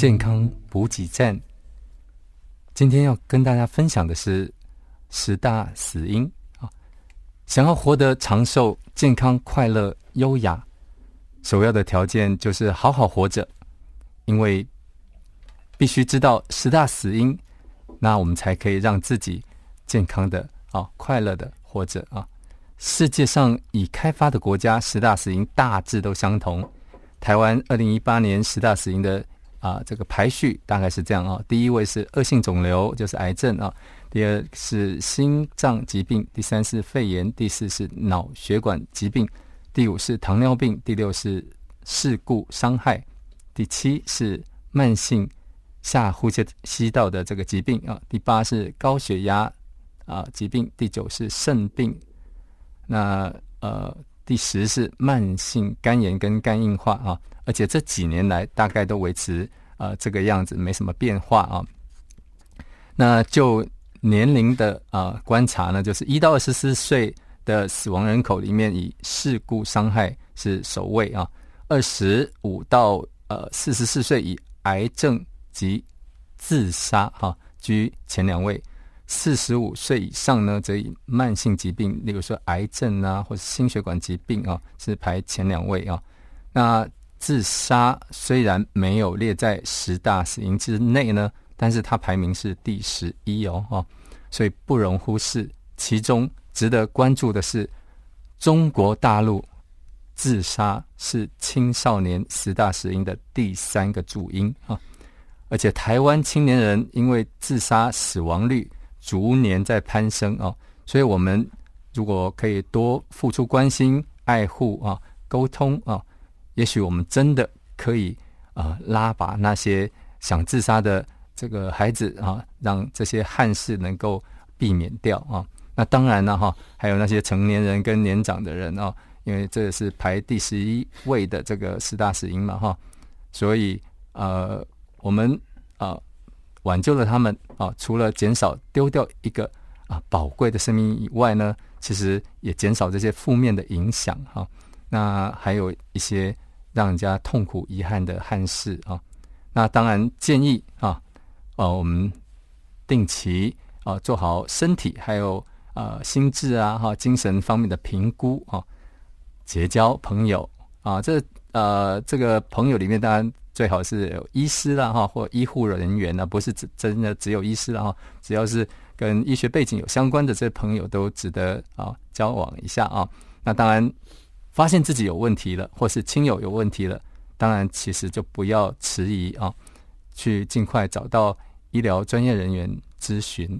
健康补给站。今天要跟大家分享的是十大死因啊！想要活得长寿、健康、快乐、优雅，首要的条件就是好好活着，因为必须知道十大死因，那我们才可以让自己健康的啊、快乐的活着啊！世界上已开发的国家十大死因大致都相同。台湾二零一八年十大死因的啊这个排序大概是这样啊，第一位是恶性肿瘤，就是癌症啊；第二是心脏疾病，第三是肺炎，第四是脑血管疾病，第五是糖尿病，第六是事故伤害，第七是慢性下呼吸吸道的这个疾病啊，第八是高血压啊疾病，第九是肾病。那呃，第十是慢性肝炎跟肝硬化啊，而且这几年来大概都维持呃这个样子，没什么变化啊。那就年龄的啊观察呢，就是一到二十四岁的死亡人口里面，以事故伤害是首位啊，二十五到呃四十四岁以癌症及自杀哈居前两位。四十五岁以上呢，则以慢性疾病，例如说癌症啊，或者心血管疾病啊，是排前两位啊。那自杀虽然没有列在十大死因之内呢，但是它排名是第十一哦，哈，所以不容忽视。其中值得关注的是，中国大陆自杀是青少年十大死因的第三个主因啊，而且台湾青年人因为自杀死亡率。逐年在攀升啊，所以我们如果可以多付出关心、爱护啊、沟通啊，也许我们真的可以啊拉拔那些想自杀的这个孩子啊，让这些憾事能够避免掉啊。那当然了哈，还有那些成年人跟年长的人啊，因为这是排第十一位的这个四大死因嘛哈，所以呃，我们啊。挽救了他们啊！除了减少丢掉一个啊宝贵的生命以外呢，其实也减少这些负面的影响哈。那还有一些让人家痛苦遗憾的憾事啊。那当然建议啊，呃，我们定期啊做好身体还有呃心智啊哈精神方面的评估啊，结交朋友啊，这呃这个朋友里面当然。最好是有医师啦哈，或医护人员呢，不是真真的只有医师啦哈。只要是跟医学背景有相关的这些朋友，都值得啊交往一下啊。那当然，发现自己有问题了，或是亲友有问题了，当然其实就不要迟疑啊，去尽快找到医疗专业人员咨询。